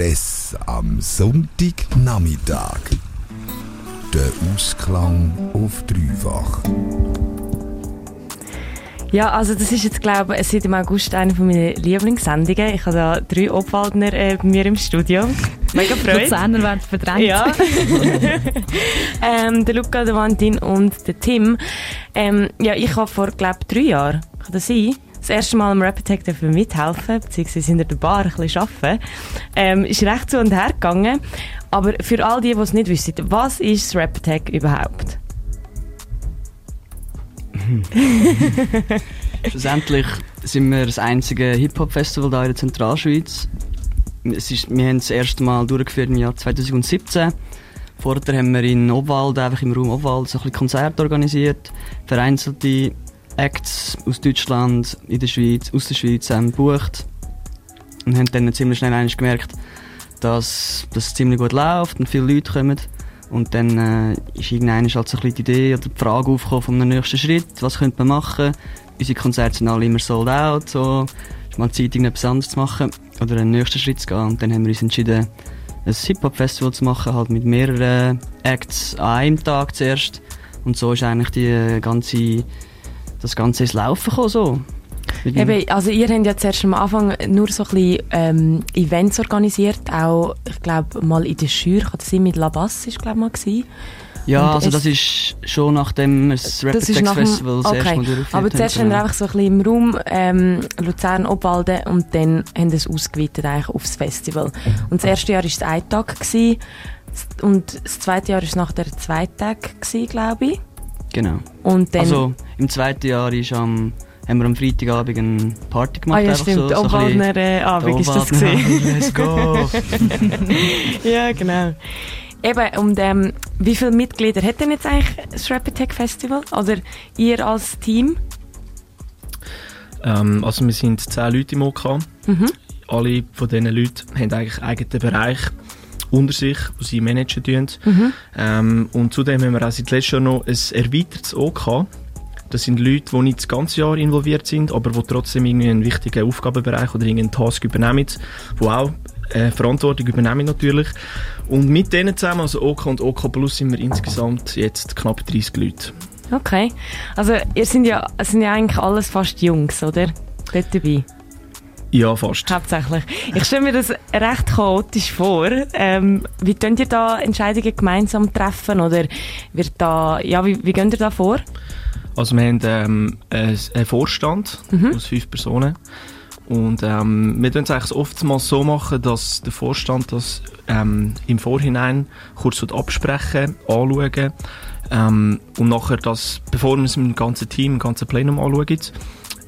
SRS am Sonntagnachmittag. Der Ausklang auf dreifach. Ja, also das ist jetzt, glaube ich, seit im August eine von meinen Lieblingssendungen. Ich habe da drei Obwaldner äh, bei mir im Studio. Mega Freude. Luzerner werden verdrängt. Ja. ähm, der Luca, der Valentin und der Tim. Ähm, ja, ich habe vor, glaube ich, drei Jahren, kann das sein? Das erste Mal am Rap Attack mithelfen, beziehungsweise in der Bar ein bisschen arbeiten. Ähm, ist recht zu und her gegangen. Aber für all die, die es nicht wissen, was ist das Rap Attack überhaupt? Schlussendlich sind wir das einzige Hip-Hop-Festival hier in der Zentralschweiz. Es ist, wir haben das erste Mal durchgeführt im Jahr 2017. Vorher haben wir in Obwald, einfach im Raum Obwald, so ein Konzerte organisiert. Vereinzelte Acts aus Deutschland, in der Schweiz, aus der Schweiz ähm, gebucht. Und haben dann ziemlich schnell gemerkt, dass das ziemlich gut läuft und viele Leute kommen. Und dann äh, ist irgendwann halt so ein die Idee oder die Frage aufgekommen vom nächsten Schritt. Was könnte man machen? Unsere Konzerte sind alle immer sold out. So. Ist mal Zeit, irgendetwas anderes zu machen oder einen nächsten Schritt zu gehen. Und dann haben wir uns entschieden, ein Hip-Hop-Festival zu machen, halt mit mehreren Acts an einem Tag zuerst. Und so ist eigentlich die ganze, das Ganze ins Laufen gekommen. So. Eben, also ihr habt ja zuerst am Anfang nur so ein bisschen ähm, Events organisiert, auch, ich glaube, mal in der Schür, kann das sein, mit Labas ist glaube mal gewesen. Ja, Und also das ist schon nachdem das Rapid Text Festival okay. das Mal Aber zuerst haben wir einfach so ein bisschen im Raum ähm, Luzern, Obwalden und dann haben wir es ausgeweitet eigentlich aufs Festival. Und das erste Jahr war es ein Tag gewesen, und das zweite Jahr war es nach der zwei Tag, glaube ich. Genau. Und dann, also im zweiten Jahr ist am haben wir am Freitagabend eine Party gemacht. Ah ja, stimmt. So, so äh, Abend ist das gesehen. Let's go! ja, genau. Eben, und ähm, wie viele Mitglieder hat denn jetzt eigentlich das Rap Attack Festival? Oder ihr als Team? Ähm, also wir sind zehn Leute im OK. Mhm. Alle von diesen Leuten haben eigentlich einen eigenen Bereich unter sich, die sie managen tun. Mhm. Ähm, und zudem haben wir auch seit letztem Jahr noch ein erweitertes OK. Das sind Leute, die nicht das ganze Jahr involviert sind, aber die trotzdem irgendwie einen wichtigen Aufgabenbereich oder irgendeinen Task übernehmen, die auch äh, Verantwortung übernehmen natürlich. Und mit denen zusammen, also OK und OK Plus, sind wir insgesamt jetzt knapp 30 Leute. Okay. Also ihr sind ja, sind ja eigentlich alles fast Jungs, oder? Dort dabei. Ja, fast. Hauptsächlich. Ich stelle mir das recht chaotisch vor. Ähm, wie könnt ihr da Entscheidungen gemeinsam treffen? Oder wird da, ja, wie, wie geht ihr da vor? Also wir haben ähm, einen Vorstand mhm. aus fünf Personen und ähm, wir tun es eigentlich oftmals so machen, dass der Vorstand das ähm, im Vorhinein kurz absprechen, anschauen ähm, und nachher das, bevor wir es mit dem ganzen Team, dem ganzen Plenum anschauen,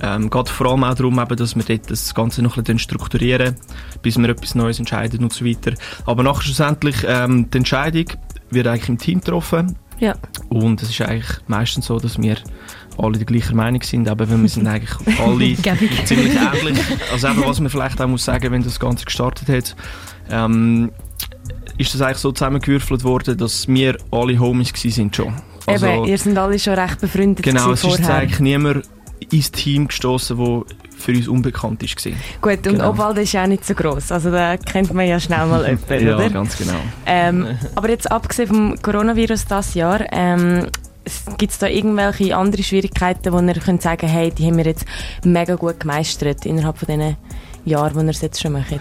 ähm, geht vor allem auch darum, eben, dass wir dort das Ganze noch ein bisschen strukturieren, bis wir etwas Neues entscheiden und so weiter. Aber nachher schlussendlich ähm, die Entscheidung wird eigentlich im Team getroffen ja. Und es ist eigentlich meistens so, dass wir alle der gleichen Meinung sind, aber wir sind eigentlich alle ziemlich ähnlich. Also eben, was man vielleicht auch muss sagen, wenn das Ganze gestartet hat, ähm, ist das eigentlich so zusammengewürfelt worden, dass wir alle Homies sind schon. Also, Eben, ihr seid alle schon recht befreundet Genau, es ist eigentlich niemand ins Team gestoßen, wo für uns unbekannt ist. Gut, und genau. Obwald ist ja auch nicht so groß, also da kennt man ja schnell mal jemanden, ja, oder? ganz genau. Ähm, aber jetzt abgesehen vom Coronavirus das Jahr, ähm, Gibt es da irgendwelche andere Schwierigkeiten, wo ihr könnt sagen hey, die haben wir jetzt mega gut gemeistert innerhalb von diesen Jahren, die ihr es jetzt schon macht?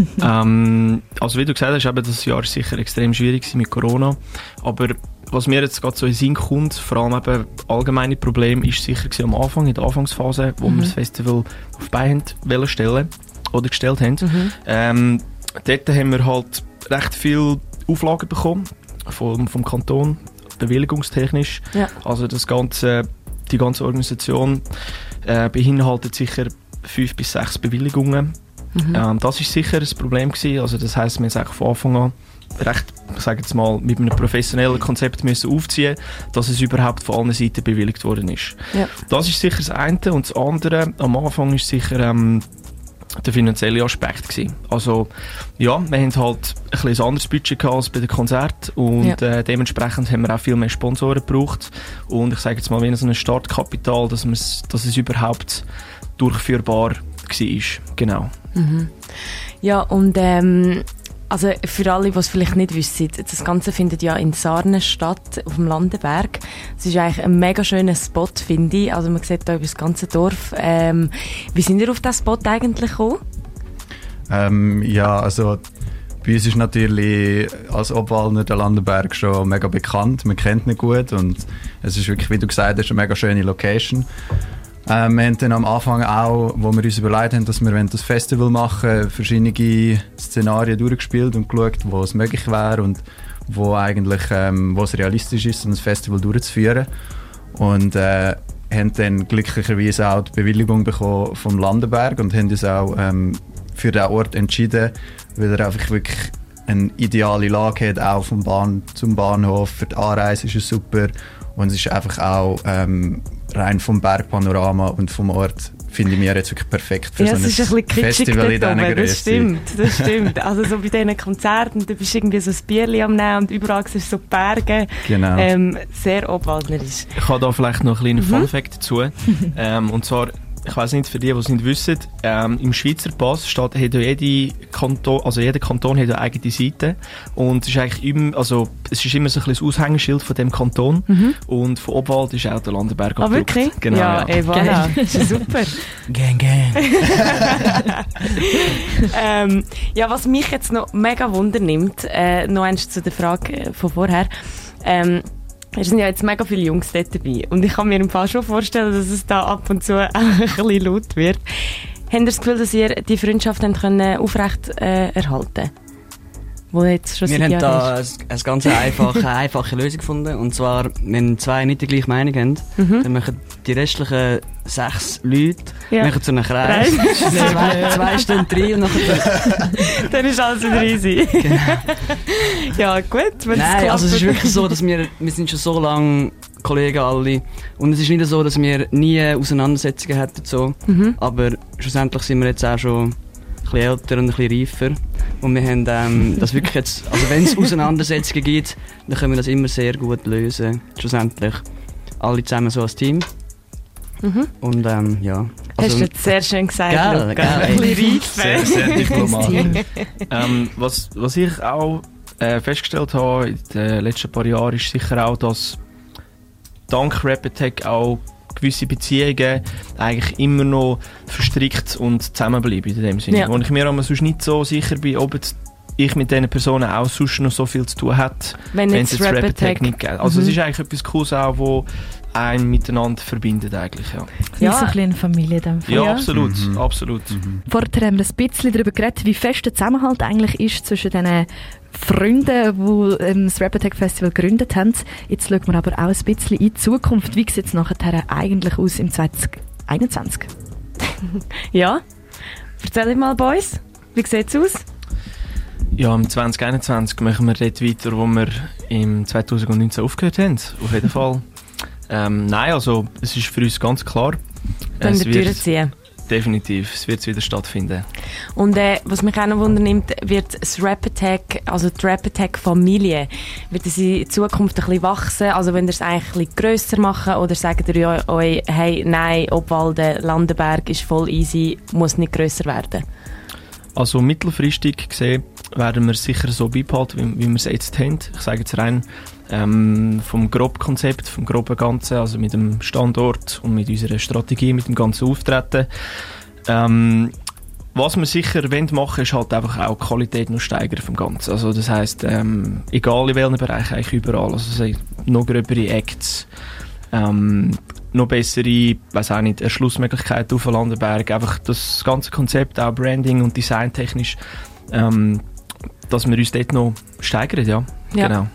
ähm, also wie du gesagt hast, eben das Jahr war sicher extrem schwierig mit Corona, aber was mir jetzt gerade so in den Sinn kommt, vor allem eben allgemeine Problem, ist sicher am Anfang, in der Anfangsphase, wo mhm. wir das Festival auf Beine stellen oder gestellt haben. Mhm. Ähm, dort haben wir halt recht viele Auflagen bekommen vom, vom Kanton, bewilligungstechnisch. Ja. Also das ganze, die ganze Organisation äh, beinhaltet sicher fünf bis sechs Bewilligungen. Mhm. Ähm, das ist sicher ein Problem gewesen. Also das heißt, wir haben von Anfang an recht, sage jetzt mal, mit einem professionellen Konzept müssen aufziehen, dass es überhaupt von allen Seiten bewilligt worden ist. Ja. Das ist sicher das eine und das andere am Anfang ist sicher ähm, der finanzielle Aspekt gewesen. Also ja, wir haben halt ein, ein anderes Budget gehabt als bei den Konzerten und ja. äh, dementsprechend haben wir auch viel mehr Sponsoren gebraucht und ich sage jetzt mal, wie so ein Startkapital, dass, dass es überhaupt durchführbar war. Genau. Mhm. Ja, und ähm, also für alle, die es vielleicht nicht wissen, das Ganze findet ja in Sarnen statt, auf dem Landenberg. Es ist eigentlich ein mega schöner Spot, finde ich. Also man sieht da über das ganze Dorf. Ähm, wie sind ihr auf diesen Spot eigentlich gekommen? Ähm, ja, also bei uns ist natürlich als Obwalner der Landenberg schon mega bekannt. Man kennt ihn gut und es ist wirklich, wie du gesagt hast, eine mega schöne Location. Ähm, wir haben dann am Anfang auch, wo wir uns überlegt haben, dass wir das Festival machen verschiedene Szenarien durchgespielt und geschaut, wo es möglich wäre und wo eigentlich ähm, wo es realistisch ist, ein Festival durchzuführen. Und äh, haben dann glücklicherweise auch die Bewilligung bekommen vom Landenberg und haben uns auch ähm, für den Ort entschieden, weil er einfach wirklich eine ideale Lage hat, auch vom Bahn zum Bahnhof. Für die Anreise ist es super und es ist einfach auch ähm, rein vom Bergpanorama und vom Ort finde ich mir jetzt wirklich perfekt für ja, so ein, ist ein Festival in dieser Größe. Das stimmt, das stimmt. Also so bei diesen Konzerten, du bist irgendwie so ein Bierli am Nehmen und überall siehst du so Berge. Genau. Ähm, sehr obwaldnerisch. Ich habe da vielleicht noch einen kleinen mhm. Fun-Fact dazu. ähm, und zwar ich weiß nicht, für die, die es nicht wissen, ähm, im Schweizer Pass steht, hat ja jede Kanton, also jeder Kanton hat eine eigene Seite und es ist eigentlich immer, also es ist immer so ein bisschen das Aushängeschild von dem Kanton mhm. und von Obwald ist auch der Landenberg Ah, wirklich? Genau, ja, ja. Ey, voilà. das ist super. gang, gang. ähm, ja, was mich jetzt noch mega wundernimmt, äh, noch eins zu der Frage äh, von vorher, ähm, es sind ja jetzt mega viele Jungs dort dabei. Und ich kann mir im Fall schon vorstellen, dass es da ab und zu auch ein bisschen laut wird. Habt ihr das Gefühl, dass ihr die Freundschaft können aufrecht äh, erhalten wo jetzt schon Wir haben da eine, eine ganz einfache, einfache Lösung gefunden. Und zwar, wenn zwei nicht die gleiche Meinung haben, mhm. dann machen die restlichen sechs Leute ja. machen zu einem Kreis. zwei, zwei Stunden drei und nachher... dann ist alles wieder easy. Genau. ja, gut. Nein, also es ist wirklich so, dass wir, wir sind schon so lange Kollegen alle. Und es ist nicht so, dass wir nie Auseinandersetzungen hätten. So. Mhm. Aber schlussendlich sind wir jetzt auch schon bisschen älter und ein bisschen reifer. Und wir haben ähm, das wirklich jetzt, also wenn es Auseinandersetzungen gibt, dann können wir das immer sehr gut lösen. Schlussendlich alle zusammen so als Team. Mhm. Und ähm, ja. Also, Hast du jetzt sehr schön gesagt. Gell, gell, ein bisschen reif. Sehr, sehr diplomatisch. ähm, was, was ich auch äh, festgestellt habe in den letzten paar Jahren, ist sicher auch, dass dank Rapid auch gewisse Beziehungen eigentlich immer noch verstrickt und zusammenbleiben in dem Sinne. Ja. Wo ich mir aber sonst nicht so sicher bin, ob jetzt ich mit diesen Personen auch sonst noch so viel zu tun hat, wenn, wenn es jetzt Rap-Attack gibt. Also mhm. es ist eigentlich etwas Cooles auch, wo einen miteinander verbindet eigentlich, ja. Ja, so ein bisschen Familie dann. Ja, ja, absolut, mhm. absolut. Mhm. Vorher haben wir ein bisschen darüber geredet, wie fest der Zusammenhalt eigentlich ist zwischen diesen Freunden, die ähm, das Rap Attack Festival gegründet haben. Jetzt schauen wir aber auch ein bisschen in die Zukunft. Wie sieht es nachher eigentlich aus im 2021? ja, erzähl mal, Boys. Wie sieht es aus? Ja, im 2021 machen wir dort weiter, wo wir im 2019 aufgehört haben. Auf jeden Fall. Ähm, nein, also es ist für uns ganz klar. Können wir durchziehen? Definitiv, es wird wieder stattfinden. Und äh, was mich auch noch wundernimmt, wird das Rap Attack, also die Rap Attack Familie, wird es in Zukunft ein bisschen wachsen? Also wenn ihr es eigentlich ein bisschen grösser machen oder sagt ihr euch, hey, nein, Obwalden, Landenberg ist voll easy, muss nicht grösser werden? Also mittelfristig gesehen werden wir sicher so beibehalten, wie, wie wir es jetzt haben. Ich sage jetzt rein ähm, vom Grobkonzept, vom groben Ganzen, also mit dem Standort und mit unserer Strategie, mit dem ganzen Auftreten. Ähm, was wir sicher machen wollen, ist halt einfach auch die Qualität noch steigern vom Ganzen. Also das heisst, ähm, egal in welchem Bereich, eigentlich überall. Also noch gröbere Acts, ähm, noch bessere, weiß auch nicht, Erschlussmöglichkeiten auf Landenberg. Einfach das ganze Konzept, auch Branding und Designtechnisch, ähm, dass wir uns dort noch steigern, ja. ja. Genau.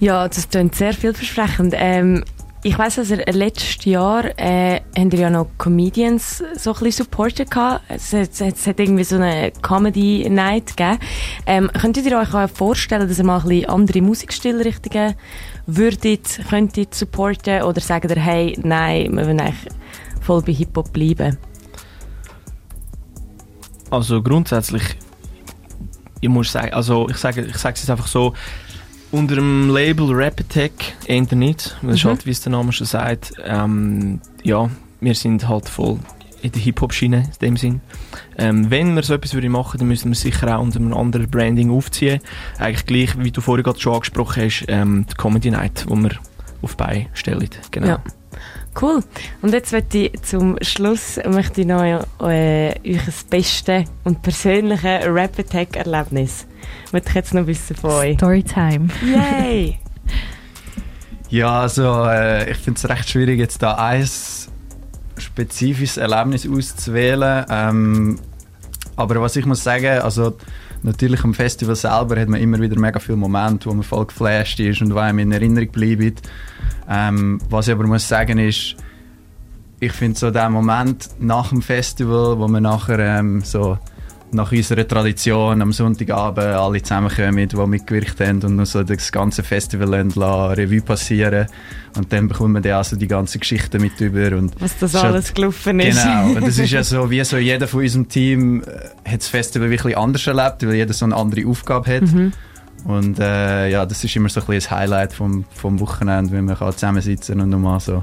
Ja, das klingt sehr vielversprechend. Ähm, ich weiss, dass ihr letztes Jahr äh, habt ihr ja noch Comedians so ein bisschen supported gehabt. Es, es, es hat irgendwie so eine Comedy Night gegeben. Ähm, könntet ihr euch auch vorstellen, dass ihr mal ein bisschen andere Musikstilrichtungen würdet, könntet supporten oder sagt ihr, hey, nein, wir wollen eigentlich voll bei Hip-Hop bleiben? Also grundsätzlich, ich muss sagen, also ich sage, ich sage es jetzt einfach so, unter dem Label Rap Attack eher nicht, weil mhm. halt, wie es der Name schon sagt, ähm, ja, wir sind halt voll in der Hip-Hop-Schiene, in dem Sinn. Ähm, wenn wir so etwas würden machen, dann müssen wir sicher auch unter einem anderen Branding aufziehen. Eigentlich gleich, wie du vorhin gerade schon angesprochen hast, ähm, die Comedy Night, wo wir auf Bein stellen. Genau. Ja. Cool. Und jetzt möchte ich zum Schluss möchte ich noch äh, euch das beste und persönliche Rap Attack Erlebnis. Möchte ich jetzt noch wissen von euch. Storytime. Yay! Ja, also äh, ich finde es recht schwierig, jetzt da ein spezifisches Erlebnis auszuwählen. Ähm, aber was ich muss sagen, also natürlich am Festival selber hat man immer wieder mega viele Momente, wo man voll geflasht ist und wo einem in Erinnerung bleibt. Ähm, was ich aber muss sagen ist, ich finde so der Moment nach dem Festival, wo man nachher ähm, so nach unserer Tradition am Sonntagabend alle zusammenkommen, die mitgewirkt haben und so das ganze Festival lassen, Revue passieren und dann bekommt man dann also die ganze Geschichte mit über und Was das ist alles halt- gelaufen ist. Genau, und das ist ja so, wie so jeder von unserem Team äh, hat das Festival wirklich anders erlebt, weil jeder so eine andere Aufgabe hat. Mhm. Und äh, ja, das ist immer so ein bisschen das Highlight vom, vom Wochenende, wenn man kann zusammensitzen und nochmal so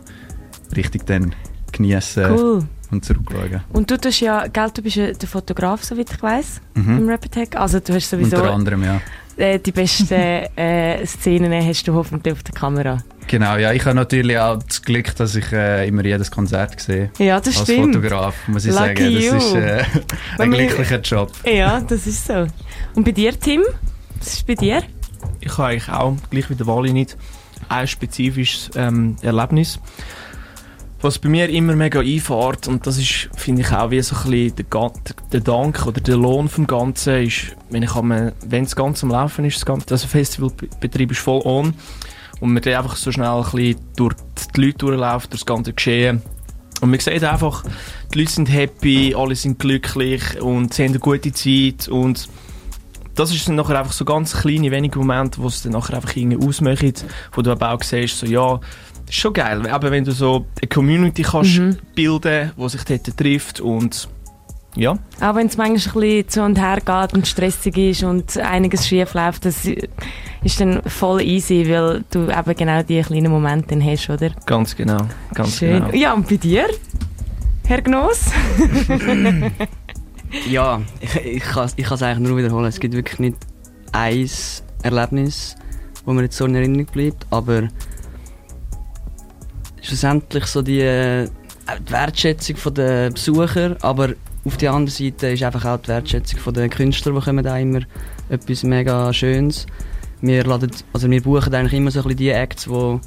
richtig dann genießen Cool. Und zurückschauen. Und du tust ja, gell, du bist ja der Fotograf, soweit ich weiss, Mhm. im Rap Attack. Also du hast sowieso Unter anderem, ja. äh, die besten äh, Szenen hast du hoffentlich auf der Kamera. Genau, ja, ich habe natürlich auch das Glück, dass ich äh, immer jedes Konzert sehe. Ja, das Als stimmt. Fotograf, muss ich Lucky sagen. Das you. ist äh, ein glücklicher Job. Ja, das ist so. Und bei dir, Tim? Was ist bei dir? Ich habe eigentlich auch, gleich wie der Wally, nicht ein spezifisches ähm, Erlebnis. Was bei mir immer mega einfährt, und das ist, finde ich, auch wie so ein bisschen der, der Dank oder der Lohn vom Ganzen, ist, wenn ich am, wenn das Ganze am Laufen ist, das ganze also Festivalbetrieb ist voll on, und man dann einfach so schnell ein bisschen durch die Leute durchläuft, durch das ganze Geschehen. Und man sieht einfach, die Leute sind happy, alle sind glücklich und sie haben eine gute Zeit und das ist dann nachher einfach so ganz kleine, wenige Momente, wo es dann nachher einfach irgendwie ausmachen, wo du aber auch siehst, so, ja, ist schon geil, aber wenn du so eine Community kannst Mhm. bilden, die sich dort trifft und ja, Auch wenn es manchmal ein bisschen zu und her geht und stressig ist und einiges schief läuft, das ist dann voll easy, weil du eben genau die kleinen Momente dann hast, oder? ganz genau, ganz Schön. genau. Ja, und bei dir, Herr Gnoss? Ja, ich, ich kann ich kann es eigentlich nur wiederholen. Es gibt wirklich nicht ein Erlebnis, wo mir jetzt so in Erinnerung bleibt, aber schlussendlich so die, äh, die Wertschätzung der Besucher, aber auf der anderen Seite ist einfach auch die Wertschätzung der Künstler, die kommen da immer etwas mega Schönes. Wir, laden, also wir buchen eigentlich immer so ein bisschen die Acts, die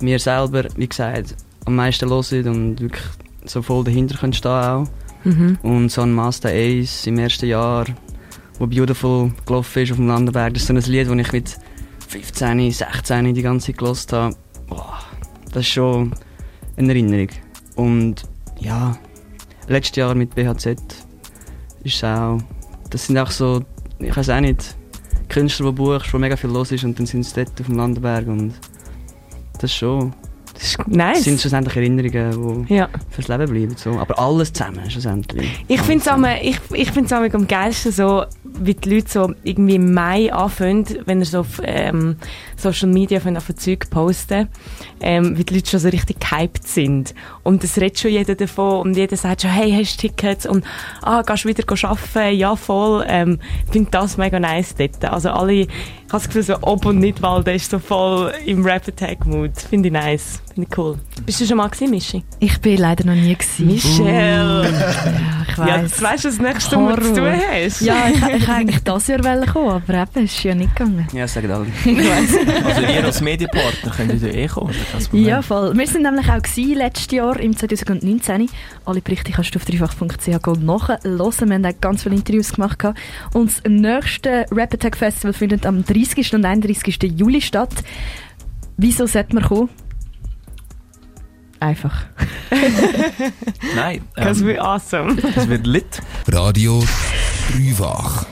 wir selber, wie gesagt, am meisten hören und wirklich so voll dahinter können stehen auch. Mhm. Und so ein Master Ace im ersten Jahr, wo Beautiful gelaufen ist auf dem Landenberg, das ist so ein Lied, das ich mit 15, 16 die ganze Zeit gelost habe. Boah, das ist schon eine Erinnerung. Und ja, letztes Jahr mit BHZ ist es auch, das sind auch so, ich weiß auch nicht, Künstler, die buchst, wo mega viel los ist und dann sind sie dort auf dem Landenberg und das ist schon, Das ist das nice. sind schlussendlich Erinnerungen, die ja. fürs Leben bleiben. So. Aber alles zusammen schlussendlich. Ich finde es zusammen. ich, ich find's am am geilsten so, wie die Leute so irgendwie im Mai anfangen, wenn er so auf ähm, Social Media von auf Zeug posten, ähm, wie die Leute schon so richtig gehypt sind. Und es redet schon jeder davon und jeder sagt schon, hey, hast du Tickets? Und ah, gehst du wieder arbeiten? Ja, voll. Ähm, ich finde das mega nice dort. Also alle, ich habe das Gefühl, so Ob- und Nidwalden ist so voll im Rap-Attack-Mood. Finde ich nice. Finde ich cool. Bist du schon mal gewesen, Mischi? Ich bin leider noch nie gewesen. Michelle! Ja, ich Ja, weiss. jetzt weißt du, was nächste Mal zu tun Horror. hast. Ja, ich, ich wollte eigentlich das Jahr wollen kommen, aber eben, ist ja nicht gegangen. Ja, das sagen alle. Also ihr als Medienpartner könnt ihr eh kommen, das. Ja, voll. Wir sind nämlich auch gewesen, letztes Jahr, im 2019. Alle Berichte kannst du auf dreifach.ch nachhören. Wir haben auch ganz viele Interviews gemacht. Und das nächste Rap Attack Festival findet am 30. und 31. Juli statt. Wieso sollte man kommen? Einfach. Nein, Das ähm, wird awesome. es wird lit. Radio Dreifach.